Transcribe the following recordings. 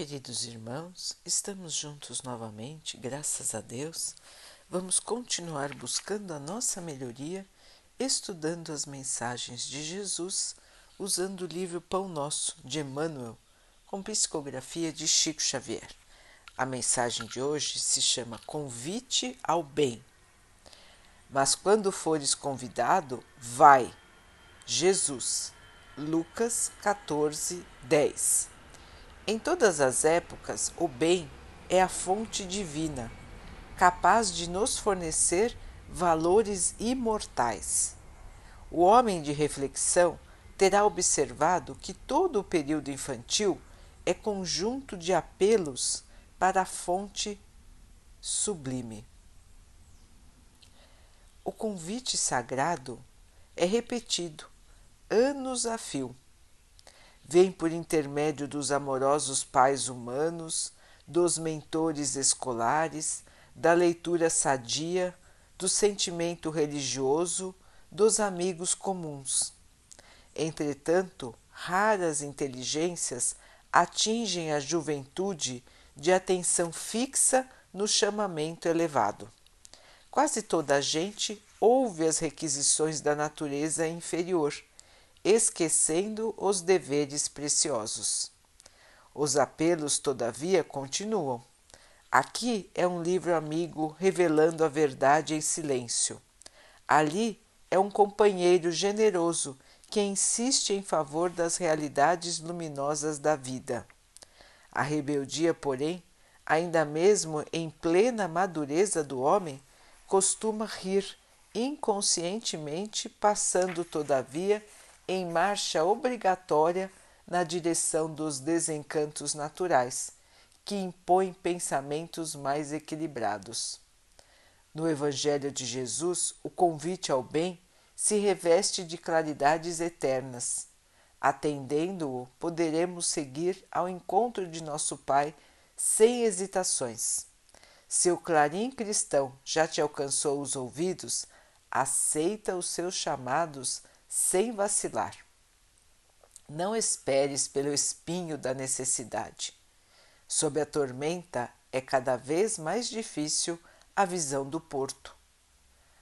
Queridos irmãos, estamos juntos novamente, graças a Deus. Vamos continuar buscando a nossa melhoria, estudando as mensagens de Jesus, usando o livro Pão Nosso de Emmanuel, com psicografia de Chico Xavier. A mensagem de hoje se chama Convite ao Bem. Mas quando fores convidado, vai. Jesus. Lucas 14, 10. Em todas as épocas, o bem é a fonte divina, capaz de nos fornecer valores imortais. O homem de reflexão terá observado que todo o período infantil é conjunto de apelos para a fonte sublime. O convite sagrado é repetido anos a fio vem por intermédio dos amorosos pais humanos, dos mentores escolares, da leitura sadia, do sentimento religioso, dos amigos comuns. Entretanto, raras inteligências atingem a juventude de atenção fixa no chamamento elevado. Quase toda a gente ouve as requisições da natureza inferior esquecendo os deveres preciosos. Os apelos, todavia, continuam. Aqui é um livro amigo revelando a verdade em silêncio. Ali é um companheiro generoso que insiste em favor das realidades luminosas da vida. A rebeldia, porém, ainda mesmo em plena madureza do homem, costuma rir inconscientemente, passando, todavia, em marcha obrigatória na direção dos desencantos naturais, que impõem pensamentos mais equilibrados. No Evangelho de Jesus, o convite ao bem se reveste de claridades eternas. Atendendo-o, poderemos seguir ao encontro de nosso Pai sem hesitações. Se o clarim cristão já te alcançou os ouvidos, aceita os seus chamados sem vacilar. Não esperes pelo espinho da necessidade. Sob a tormenta é cada vez mais difícil a visão do porto.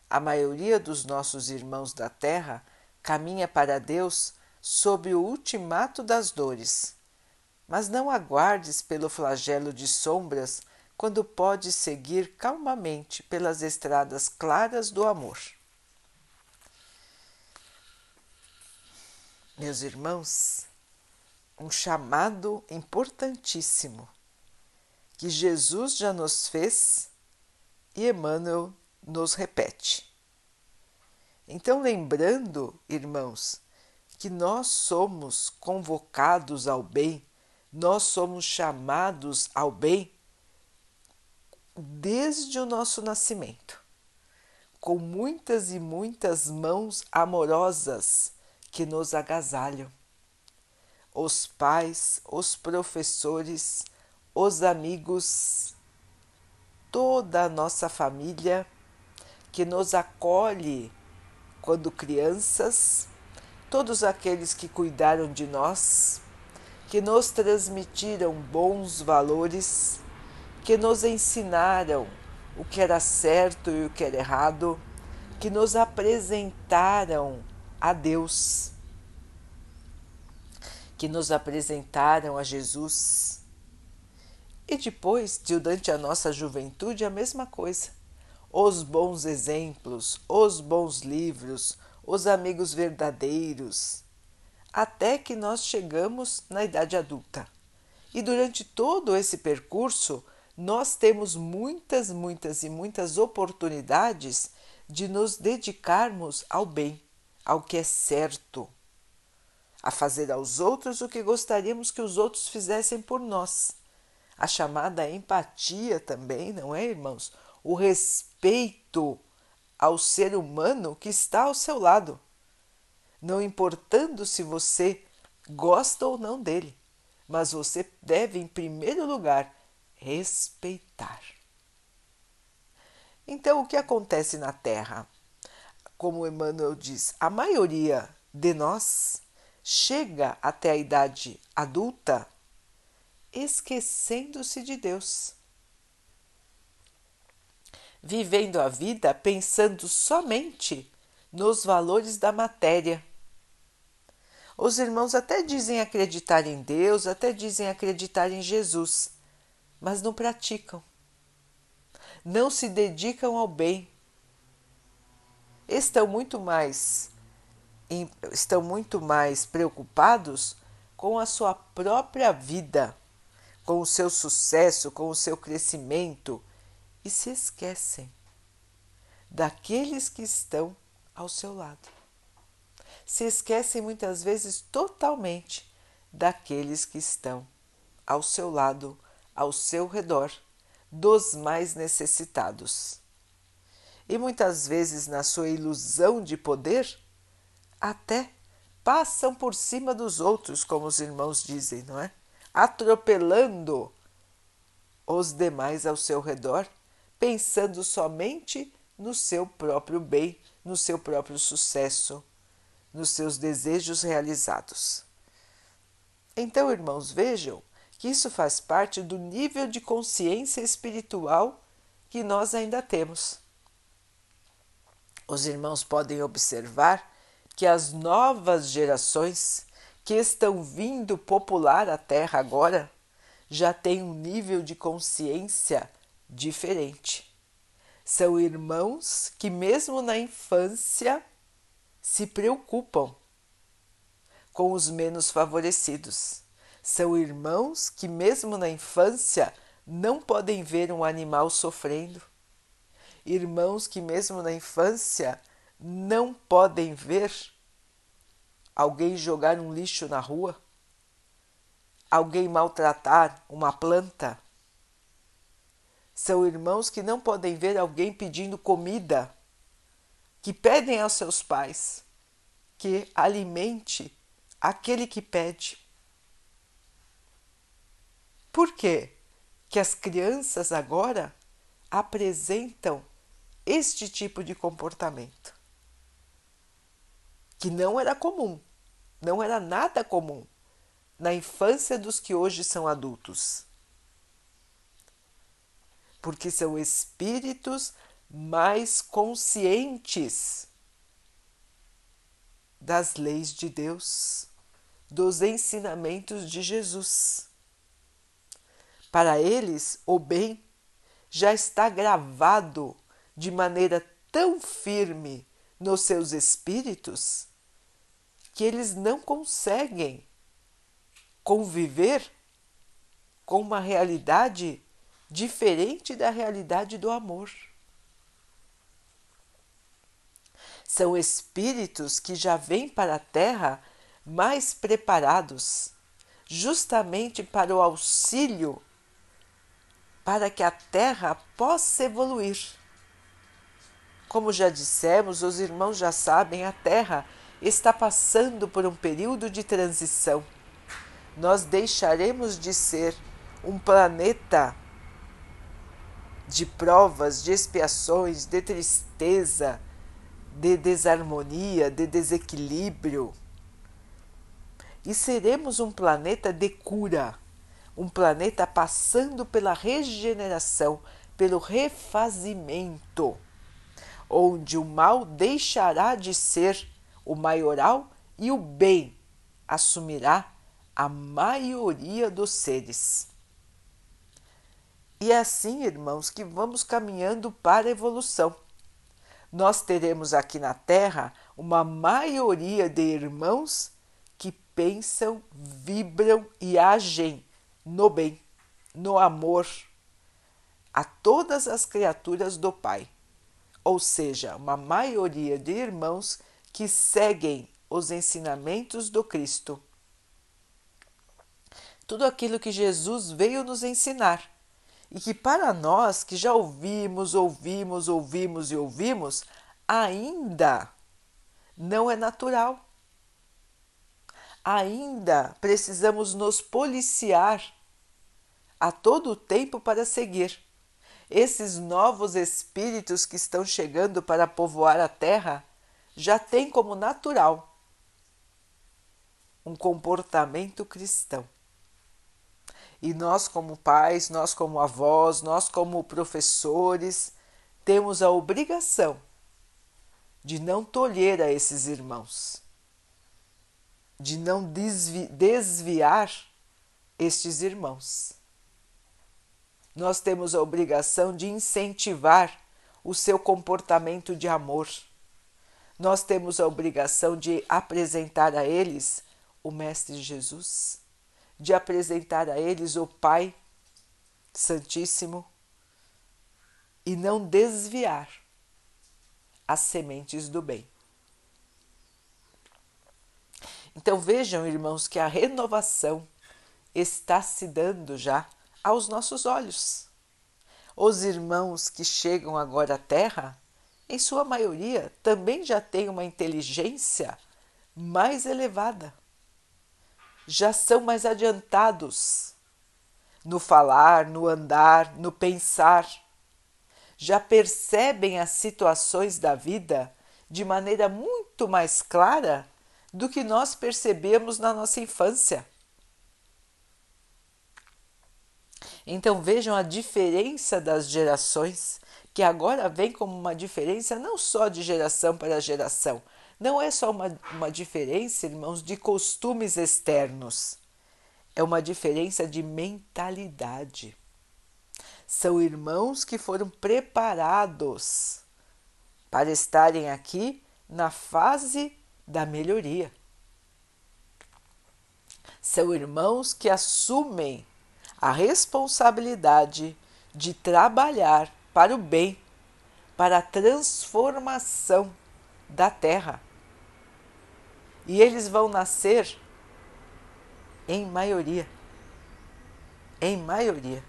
A maioria dos nossos irmãos da terra caminha para Deus sob o ultimato das dores. Mas não aguardes pelo flagelo de sombras quando podes seguir calmamente pelas estradas claras do amor. Meus irmãos, um chamado importantíssimo que Jesus já nos fez e Emmanuel nos repete. Então, lembrando, irmãos, que nós somos convocados ao bem, nós somos chamados ao bem desde o nosso nascimento, com muitas e muitas mãos amorosas que nos agasalham. Os pais, os professores, os amigos, toda a nossa família que nos acolhe quando crianças, todos aqueles que cuidaram de nós, que nos transmitiram bons valores, que nos ensinaram o que era certo e o que era errado, que nos apresentaram a Deus, que nos apresentaram a Jesus. E depois, durante a nossa juventude, a mesma coisa. Os bons exemplos, os bons livros, os amigos verdadeiros, até que nós chegamos na idade adulta. E durante todo esse percurso, nós temos muitas, muitas e muitas oportunidades de nos dedicarmos ao bem ao que é certo, a fazer aos outros o que gostaríamos que os outros fizessem por nós. A chamada empatia também, não é, irmãos? O respeito ao ser humano que está ao seu lado, não importando se você gosta ou não dele, mas você deve, em primeiro lugar, respeitar. Então, o que acontece na Terra? Como Emmanuel diz, a maioria de nós chega até a idade adulta esquecendo-se de Deus. Vivendo a vida pensando somente nos valores da matéria. Os irmãos até dizem acreditar em Deus, até dizem acreditar em Jesus, mas não praticam. Não se dedicam ao bem. Estão muito mais estão muito mais preocupados com a sua própria vida, com o seu sucesso, com o seu crescimento e se esquecem daqueles que estão ao seu lado. Se esquecem muitas vezes totalmente daqueles que estão ao seu lado, ao seu redor, dos mais necessitados. E muitas vezes, na sua ilusão de poder, até passam por cima dos outros, como os irmãos dizem, não é? Atropelando os demais ao seu redor, pensando somente no seu próprio bem, no seu próprio sucesso, nos seus desejos realizados. Então, irmãos, vejam que isso faz parte do nível de consciência espiritual que nós ainda temos. Os irmãos podem observar que as novas gerações que estão vindo popular a Terra agora já têm um nível de consciência diferente. São irmãos que, mesmo na infância, se preocupam com os menos favorecidos. São irmãos que, mesmo na infância, não podem ver um animal sofrendo. Irmãos que, mesmo na infância, não podem ver alguém jogar um lixo na rua, alguém maltratar uma planta. São irmãos que não podem ver alguém pedindo comida, que pedem aos seus pais que alimente aquele que pede. Por quê? Que as crianças agora apresentam este tipo de comportamento que não era comum, não era nada comum na infância dos que hoje são adultos. Porque são espíritos mais conscientes das leis de Deus, dos ensinamentos de Jesus. Para eles, o bem já está gravado de maneira tão firme nos seus espíritos que eles não conseguem conviver com uma realidade diferente da realidade do amor. São espíritos que já vêm para a Terra mais preparados, justamente para o auxílio para que a Terra possa evoluir. Como já dissemos, os irmãos já sabem, a Terra está passando por um período de transição. Nós deixaremos de ser um planeta de provas, de expiações, de tristeza, de desarmonia, de desequilíbrio. E seremos um planeta de cura, um planeta passando pela regeneração, pelo refazimento, onde o mal deixará de ser o maioral e o bem assumirá a maioria dos seres. E é assim, irmãos, que vamos caminhando para a evolução. Nós teremos aqui na Terra uma maioria de irmãos que pensam, vibram e agem no bem, no amor a todas as criaturas do Pai. Ou seja, uma maioria de irmãos que seguem os ensinamentos do Cristo. Tudo aquilo que Jesus veio nos ensinar e que para nós que já ouvimos, ouvimos, ouvimos e ouvimos, ainda não é natural. Ainda precisamos nos policiar a todo o tempo para seguir. Esses novos espíritos que estão chegando para povoar a terra já tem como natural um comportamento cristão. E nós, como pais, nós, como avós, nós, como professores, temos a obrigação de não tolher a esses irmãos, de não desvi desviar estes irmãos. Nós temos a obrigação de incentivar o seu comportamento de amor. Nós temos a obrigação de apresentar a eles o Mestre Jesus de apresentar a eles o Pai Santíssimo e não desviar as sementes do bem. Então vejam, irmãos, que a renovação está se dando já aos nossos olhos. Os irmãos que chegam agora à Terra, em sua maioria, também já têm uma inteligência mais elevada já são mais adiantados no falar, no andar, no pensar. Já percebem as situações da vida de maneira muito mais clara do que nós percebemos na nossa infância. Então vejam a diferença das gerações, que agora vem como uma diferença não só de geração para geração, não é só uma, uma diferença, irmãos, de costumes externos, é uma diferença de mentalidade. São irmãos que foram preparados para estarem aqui na fase da melhoria. São irmãos que assumem a responsabilidade de trabalhar para o bem, para a transformação da terra e eles vão nascer em maioria. Em maioria.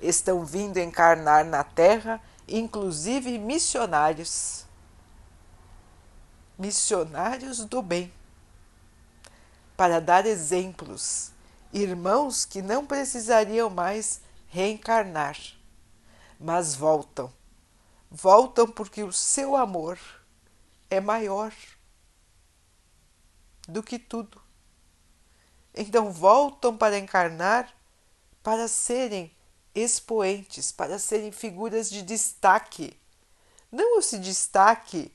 Estão vindo encarnar na Terra, inclusive missionários. Missionários do bem. Para dar exemplos, irmãos que não precisariam mais reencarnar, mas voltam. Voltam porque o seu amor é maior do que tudo. Então voltam para encarnar para serem expoentes, para serem figuras de destaque. Não esse destaque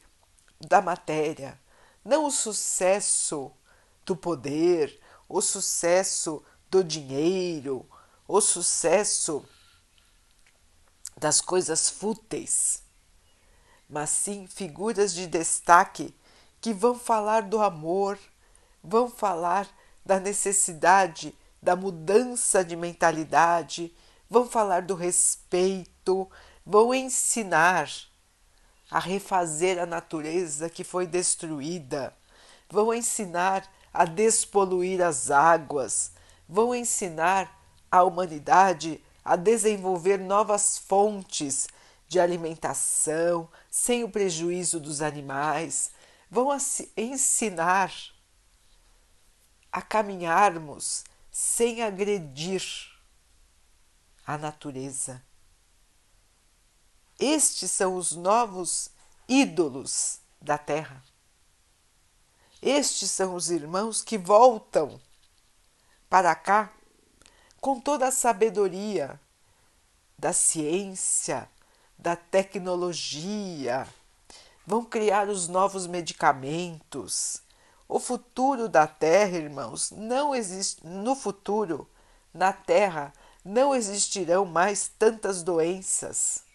da matéria, não o sucesso do poder, o sucesso do dinheiro, o sucesso das coisas fúteis, mas sim figuras de destaque que vão falar do amor, vão falar da necessidade da mudança de mentalidade, vão falar do respeito, vão ensinar a refazer a natureza que foi destruída, vão ensinar a despoluir as águas, vão ensinar a humanidade a desenvolver novas fontes de alimentação sem o prejuízo dos animais, vão ensinar a caminharmos sem agredir a natureza. Estes são os novos ídolos da terra. Estes são os irmãos que voltam para cá com toda a sabedoria da ciência, da tecnologia, vão criar os novos medicamentos, o futuro da Terra, irmãos, não existe. No futuro, na Terra, não existirão mais tantas doenças.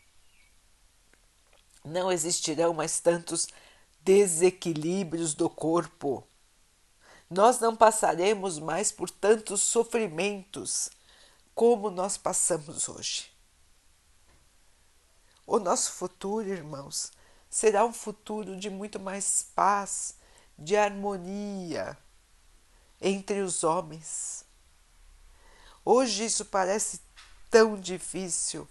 Não existirão mais tantos desequilíbrios do corpo. Nós não passaremos mais por tantos sofrimentos como nós passamos hoje. O nosso futuro, irmãos, será um futuro de muito mais paz, de harmonia entre os homens. Hoje isso parece tão difícil,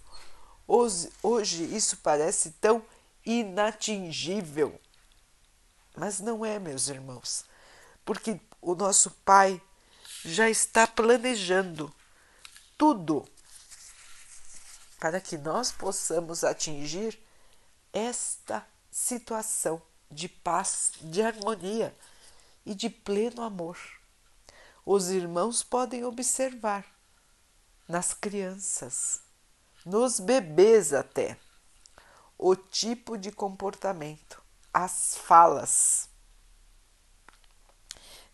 hoje, hoje isso parece tão inatingível. Mas não é, meus irmãos, porque o nosso Pai já está planejando tudo para que nós possamos atingir esta situação de paz, de harmonia e de pleno amor. os irmãos podem observar nas crianças, nos bebês até, o tipo de comportamento, as falas.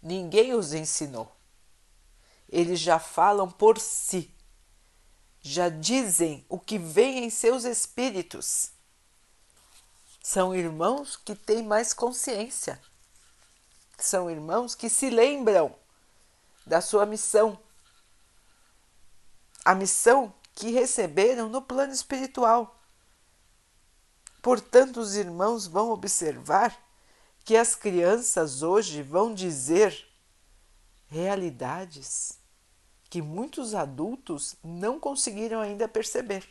Ninguém os ensinou. Eles já falam por si, já dizem o que vem em seus espíritos. São irmãos que têm mais consciência. São irmãos que se lembram da sua missão. A missão que receberam no plano espiritual. Portanto, os irmãos vão observar que as crianças hoje vão dizer realidades que muitos adultos não conseguiram ainda perceber.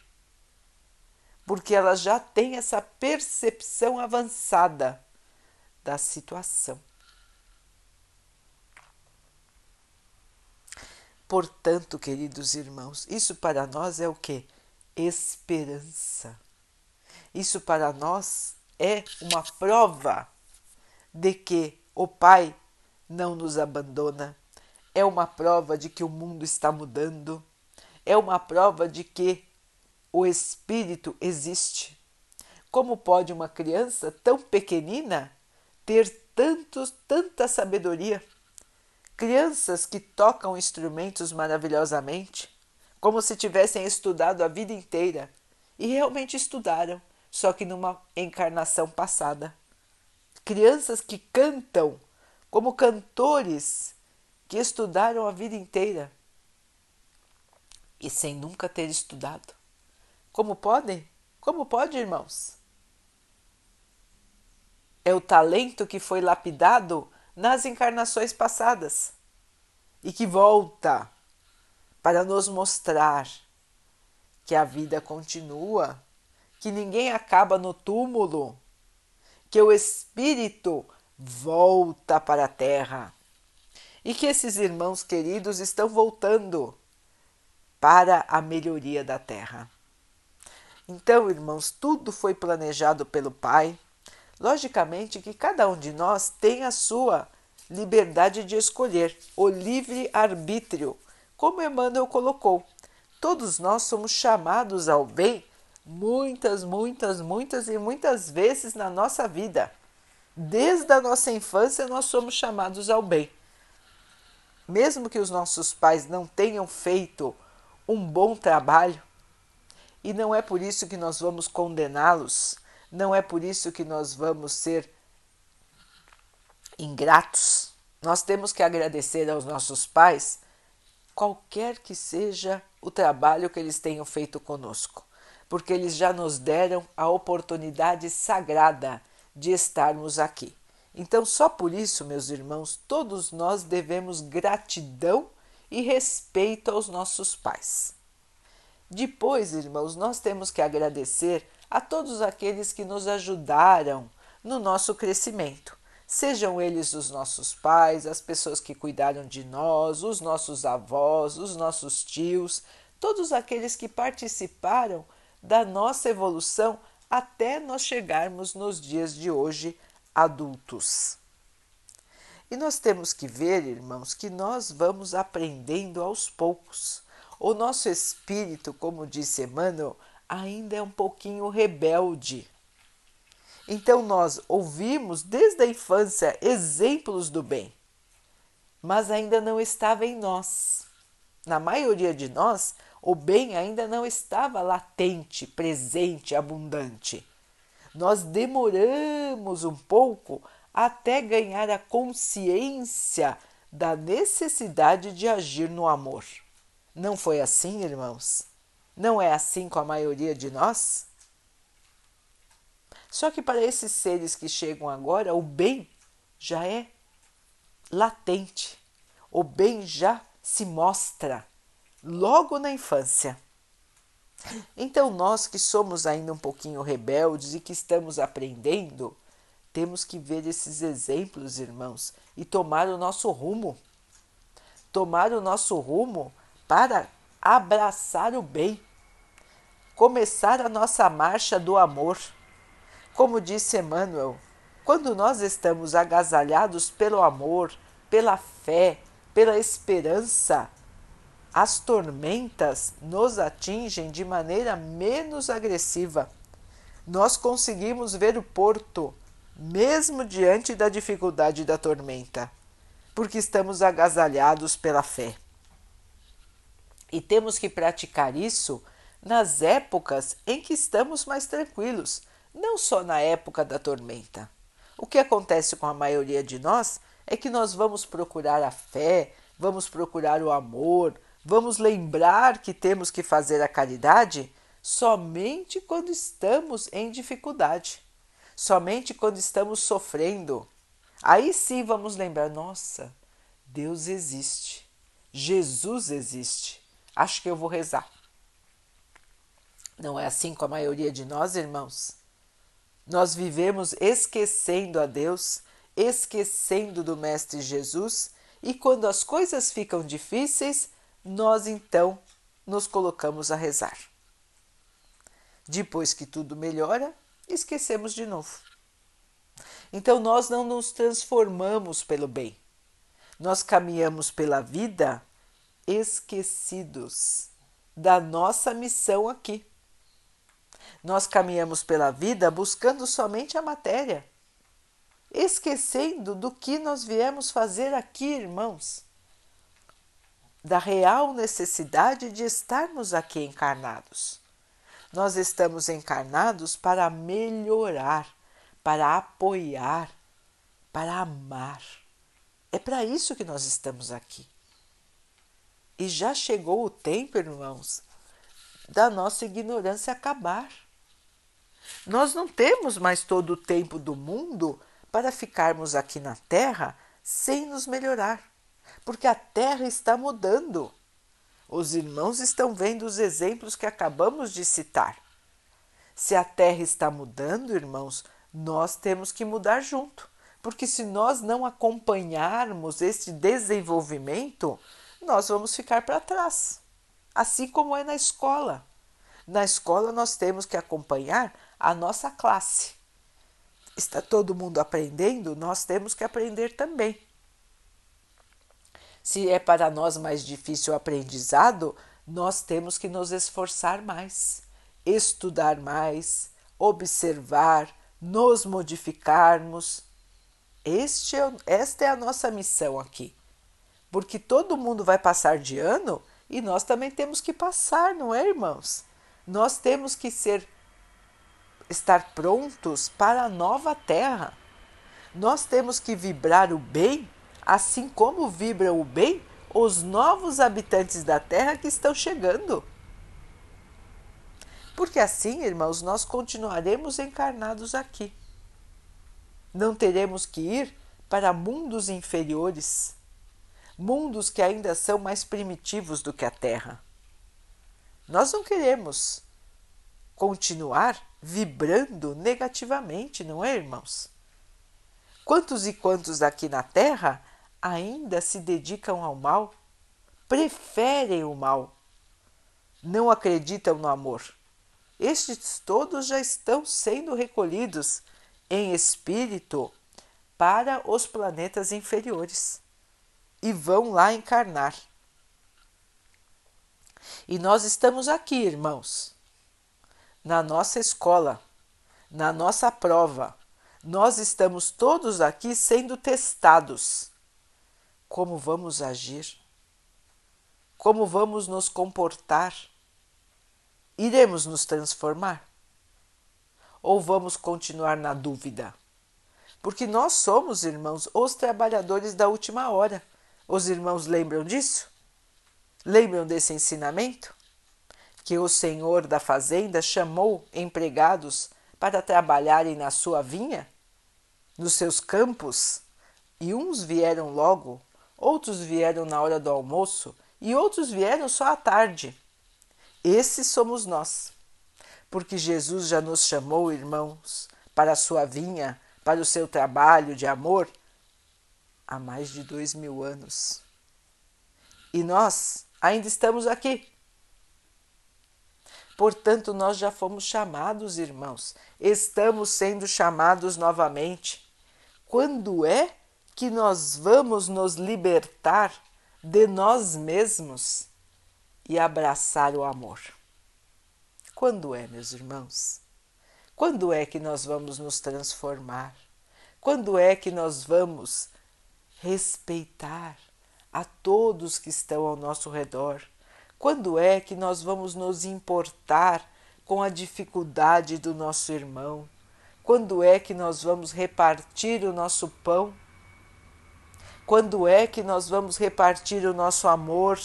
Porque elas já têm essa percepção avançada da situação. Portanto, queridos irmãos, isso para nós é o que? Esperança. Isso para nós é uma prova de que o Pai não nos abandona, é uma prova de que o mundo está mudando, é uma prova de que o Espírito existe. Como pode uma criança tão pequenina ter tantos, tanta sabedoria? Crianças que tocam instrumentos maravilhosamente, como se tivessem estudado a vida inteira e realmente estudaram, só que numa encarnação passada. Crianças que cantam como cantores que estudaram a vida inteira e sem nunca ter estudado. Como pode? Como pode, irmãos? É o talento que foi lapidado nas encarnações passadas e que volta para nos mostrar que a vida continua, que ninguém acaba no túmulo, que o espírito volta para a terra e que esses irmãos queridos estão voltando para a melhoria da terra. Então, irmãos, tudo foi planejado pelo Pai Logicamente que cada um de nós tem a sua liberdade de escolher, o livre arbítrio, como Emmanuel colocou. Todos nós somos chamados ao bem muitas, muitas, muitas e muitas vezes na nossa vida. Desde a nossa infância nós somos chamados ao bem. Mesmo que os nossos pais não tenham feito um bom trabalho, e não é por isso que nós vamos condená-los, não é por isso que nós vamos ser ingratos. Nós temos que agradecer aos nossos pais, qualquer que seja o trabalho que eles tenham feito conosco, porque eles já nos deram a oportunidade sagrada de estarmos aqui. Então, só por isso, meus irmãos, todos nós devemos gratidão e respeito aos nossos pais. Depois, irmãos, nós temos que agradecer a todos aqueles que nos ajudaram no nosso crescimento. Sejam eles os nossos pais, as pessoas que cuidaram de nós, os nossos avós, os nossos tios, todos aqueles que participaram da nossa evolução até nós chegarmos nos dias de hoje adultos. E nós temos que ver, irmãos, que nós vamos aprendendo aos poucos. O nosso espírito, como disse Emmanuel, ainda é um pouquinho rebelde. Então nós ouvimos desde a infância exemplos do bem, mas ainda não estava em nós. Na maioria de nós, o bem ainda não estava latente, presente, abundante. Nós demoramos um pouco até ganhar a consciência da necessidade de agir no amor. Não foi assim, irmãos? Não é assim com a maioria de nós? Só que para esses seres que chegam agora, o bem já é latente. O bem já se mostra logo na infância. Então, nós que somos ainda um pouquinho rebeldes e que estamos aprendendo, temos que ver esses exemplos, irmãos, e tomar o nosso rumo. Tomar o nosso rumo para abraçar o bem, começar a nossa marcha do amor. Como disse Emmanuel, quando nós estamos agasalhados pelo amor, pela fé, pela esperança, as tormentas nos atingem de maneira menos agressiva. Nós conseguimos ver o porto, mesmo diante da dificuldade da tormenta, porque estamos agasalhados pela fé. E temos que praticar isso nas épocas em que estamos mais tranquilos, não só na época da tormenta. O que acontece com a maioria de nós é que nós vamos procurar a fé, vamos procurar o amor, vamos lembrar que temos que fazer a caridade somente quando estamos em dificuldade, somente quando estamos sofrendo. Aí sim vamos lembrar: nossa, Deus existe, Jesus existe acho que eu vou rezar. Não é assim com a maioria de nós, irmãos? Nós vivemos esquecendo a Deus, esquecendo do Mestre Jesus, e quando as coisas ficam difíceis, nós então nos colocamos a rezar. Depois que tudo melhora, esquecemos de novo. Então nós não nos transformamos pelo bem. Nós caminhamos pela vida esquecidos da nossa missão aqui. Nós caminhamos pela vida buscando somente a matéria, esquecendo do que nós viemos fazer aqui, irmãos, da real necessidade de estarmos aqui encarnados. Nós estamos encarnados para melhorar, para apoiar, para amar. É para isso que nós estamos aqui. E já chegou o tempo, irmãos, da nossa ignorância acabar. Nós não temos mais todo o tempo do mundo para ficarmos aqui na Terra sem nos melhorar, porque a Terra está mudando. Os irmãos estão vendo os exemplos que acabamos de citar. Se a Terra está mudando, irmãos, nós temos que mudar junto, porque se nós não acompanharmos este desenvolvimento, nós vamos ficar para trás. Assim como é na escola. Na escola nós temos que acompanhar a nossa classe. Está todo mundo aprendendo, nós temos que aprender também. Se é para nós mais difícil o aprendizado, nós temos que nos esforçar mais, estudar mais, observar, nos modificarmos. Este é, esta é a nossa missão aqui porque todo mundo vai passar de ano e nós também temos que passar, não é, irmãos? Nós temos que ser estar prontos para a nova terra. Nós temos que vibrar o bem, assim como vibram o bem os novos habitantes da terra que estão chegando. Porque assim, irmãos, nós continuaremos encarnados aqui. Não teremos que ir para mundos inferiores mundos que ainda são mais primitivos do que a Terra. Nós não queremos continuar vibrando negativamente, não é, irmãos? Quantos e quantos aqui na Terra ainda se dedicam ao mal, preferem o mal, não acreditam no amor? Estes todos já estão sendo recolhidos em espírito para os planetas inferiores e vão lá encarnar. E nós estamos aqui, irmãos, na nossa escola, na nossa prova. Nós estamos todos aqui sendo testados. Como vamos agir? Como vamos nos comportar? Iremos nos transformar? Ou vamos continuar na dúvida? Porque nós somos, irmãos, os trabalhadores da última hora. Os irmãos lembram disso? Lembram desse ensinamento? Que o senhor da fazenda chamou empregados para trabalharem na sua vinha, nos seus campos, e uns vieram logo, outros vieram na hora do almoço e outros vieram só à tarde. Esses somos nós, porque Jesus já nos chamou, irmãos, para a sua vinha, para o seu trabalho de amor há mais de dois mil anos. E nós ainda estamos aqui. Portanto, nós já fomos chamados, irmãos, estamos sendo chamados novamente. Quando é que nós vamos nos libertar de nós mesmos e abraçar o amor. Quando é, meus irmãos? Quando é que nós vamos nos transformar? Quando é que nós vamos respeitar a todos que estão ao nosso redor? Quando é que nós vamos nos importar com a dificuldade do nosso irmão? Quando é que nós vamos repartir o nosso pão? Quando é que nós vamos repartir o nosso amor?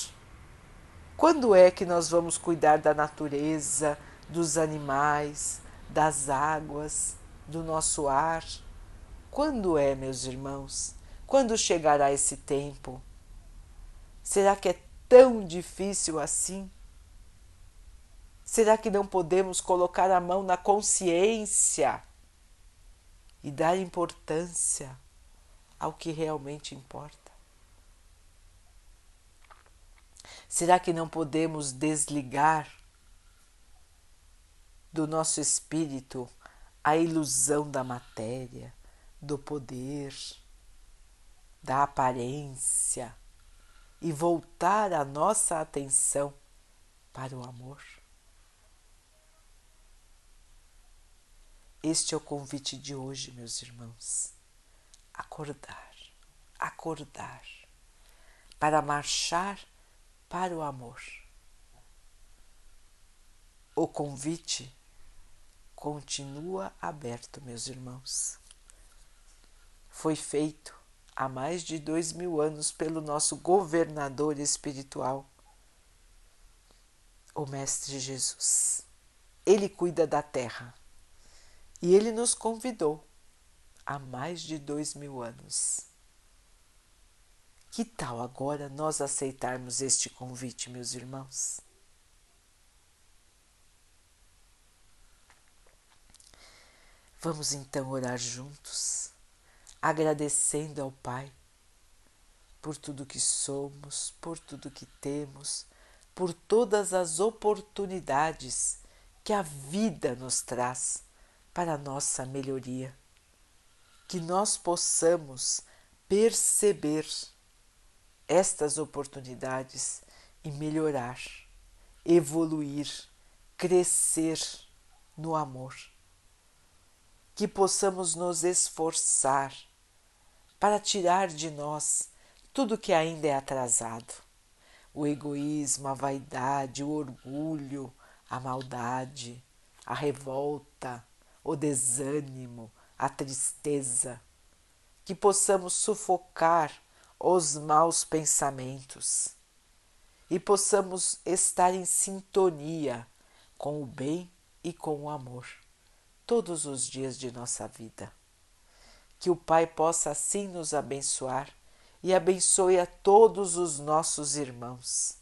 Quando é que nós vamos cuidar da natureza, dos animais, das águas, do nosso ar? Quando é, meus irmãos? Quando chegará esse tempo? Será que é tão difícil assim? Será que não podemos colocar a mão na consciência e dar importância ao que realmente importa? Será que não podemos desligar do nosso espírito a ilusão da matéria, do poder, da aparência e voltar a nossa atenção para o amor? Este é o convite de hoje, meus irmãos. Acordar, acordar, para marchar para o amor. O convite continua aberto, meus irmãos. Foi feito há mais de dois mil anos pelo nosso governador espiritual, o Mestre Jesus. Ele cuida da terra e ele nos convidou há mais de dois mil anos. Que tal agora nós aceitarmos este convite, meus irmãos? Vamos então orar juntos, agradecendo ao Pai por tudo que somos, por tudo que temos, por todas as oportunidades que a vida nos traz para a nossa melhoria. Que nós possamos perceber estas oportunidades e melhorar, evoluir, crescer no amor. Que possamos nos esforçar para tirar de nós tudo que ainda é atrasado. O egoísmo, a vaidade, o orgulho, a maldade, a revolta, o desânimo, a tristeza, que possamos sufocar os maus pensamentos e possamos estar em sintonia com o bem e com o amor todos os dias de nossa vida. Que o Pai possa assim nos abençoar e abençoe a todos os nossos irmãos.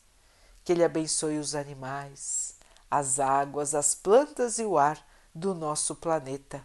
Que Ele abençoe os animais, as águas, as plantas e o ar do nosso planeta